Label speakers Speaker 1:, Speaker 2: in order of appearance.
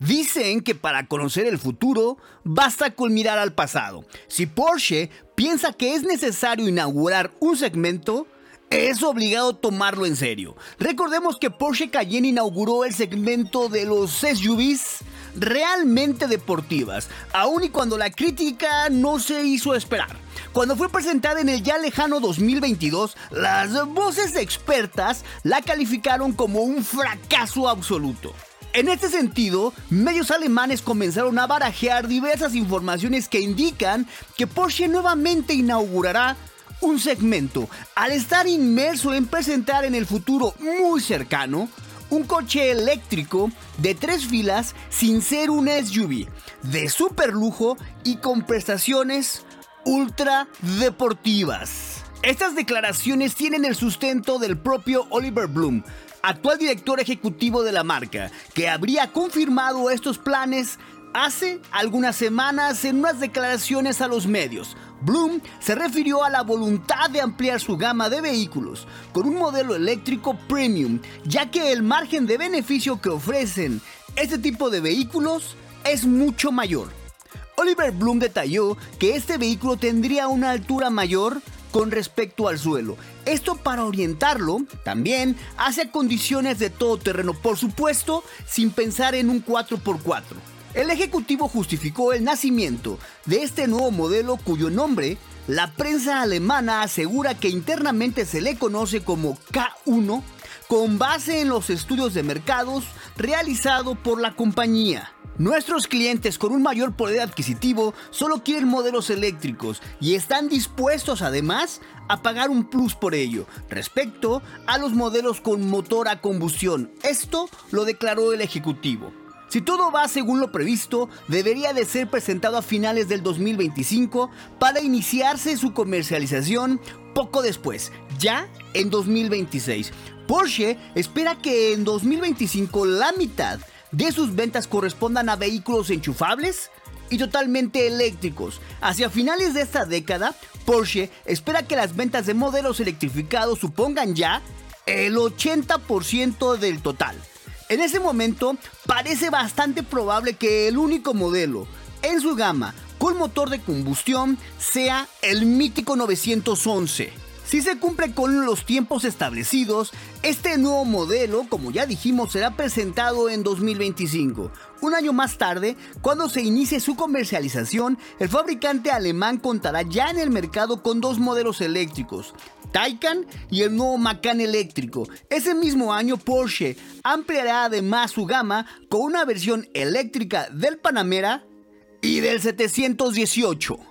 Speaker 1: Dicen que para conocer el futuro basta con mirar al pasado. Si Porsche piensa que es necesario inaugurar un segmento, es obligado tomarlo en serio. Recordemos que Porsche Cayenne inauguró el segmento de los SUVs realmente deportivas, aun y cuando la crítica no se hizo esperar. Cuando fue presentada en el ya lejano 2022, las voces expertas la calificaron como un fracaso absoluto. En este sentido, medios alemanes comenzaron a barajear diversas informaciones que indican que Porsche nuevamente inaugurará un segmento al estar inmerso en presentar en el futuro muy cercano un coche eléctrico de tres filas sin ser un SUV, de super lujo y con prestaciones ultra deportivas. Estas declaraciones tienen el sustento del propio Oliver Bloom, actual director ejecutivo de la marca, que habría confirmado estos planes hace algunas semanas en unas declaraciones a los medios. Bloom se refirió a la voluntad de ampliar su gama de vehículos con un modelo eléctrico premium, ya que el margen de beneficio que ofrecen este tipo de vehículos es mucho mayor. Oliver Bloom detalló que este vehículo tendría una altura mayor con respecto al suelo. Esto para orientarlo también hacia condiciones de todo terreno, por supuesto, sin pensar en un 4x4. El ejecutivo justificó el nacimiento de este nuevo modelo cuyo nombre la prensa alemana asegura que internamente se le conoce como K1 con base en los estudios de mercados realizados por la compañía. Nuestros clientes con un mayor poder adquisitivo solo quieren modelos eléctricos y están dispuestos además a pagar un plus por ello respecto a los modelos con motor a combustión. Esto lo declaró el ejecutivo. Si todo va según lo previsto, debería de ser presentado a finales del 2025 para iniciarse su comercialización poco después, ya en 2026. Porsche espera que en 2025 la mitad de sus ventas correspondan a vehículos enchufables y totalmente eléctricos. Hacia finales de esta década, Porsche espera que las ventas de modelos electrificados supongan ya el 80% del total. En ese momento, parece bastante probable que el único modelo en su gama con motor de combustión sea el mítico 911. Si se cumple con los tiempos establecidos, este nuevo modelo, como ya dijimos, será presentado en 2025. Un año más tarde, cuando se inicie su comercialización, el fabricante alemán contará ya en el mercado con dos modelos eléctricos, Taycan y el nuevo Macan eléctrico. Ese mismo año Porsche ampliará además su gama con una versión eléctrica del Panamera y del 718.